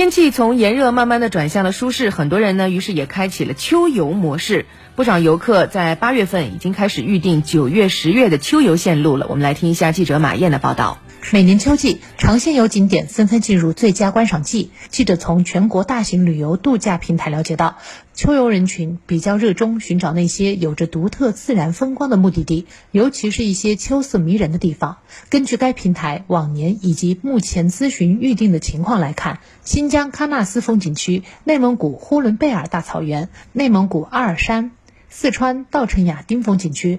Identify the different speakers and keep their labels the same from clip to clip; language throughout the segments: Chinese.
Speaker 1: 天气从炎热慢慢的转向了舒适，很多人呢，于是也开启了秋游模式。不少游客在八月份已经开始预定九月、十月的秋游线路了。我们来听一下记者马燕的报道。
Speaker 2: 每年秋季，长线游景点纷纷进入最佳观赏季。记者从全国大型旅游度假平台了解到，秋游人群比较热衷寻找那些有着独特自然风光的目的地，尤其是一些秋色迷人的地方。根据该平台往年以及目前咨询预定的情况来看，新疆喀纳斯风景区、内蒙古呼伦贝尔大草原、内蒙古阿尔山、四川稻城亚丁风景区。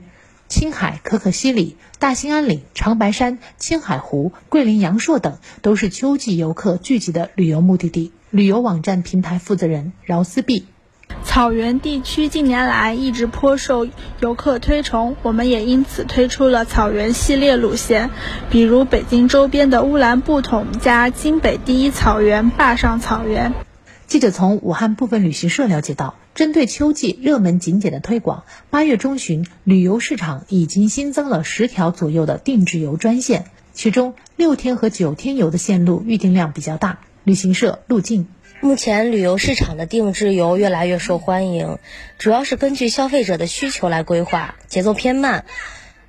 Speaker 2: 青海可可西里、大兴安岭、长白山、青海湖、桂林阳朔等都是秋季游客聚集的旅游目的地。旅游网站平台负责人饶思碧：
Speaker 3: 草原地区近年来一直颇受游客推崇，我们也因此推出了草原系列路线，比如北京周边的乌兰布统加京北第一草原坝上草原。
Speaker 2: 记者从武汉部分旅行社了解到，针对秋季热门景点的推广，八月中旬旅游市场已经新增了十条左右的定制游专线，其中六天和九天游的线路预订量比较大。旅行社路径，
Speaker 4: 目前旅游市场的定制游越来越受欢迎，主要是根据消费者的需求来规划，节奏偏慢，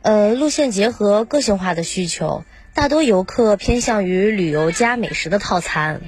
Speaker 4: 呃，路线结合个性化的需求，大多游客偏向于旅游加美食的套餐。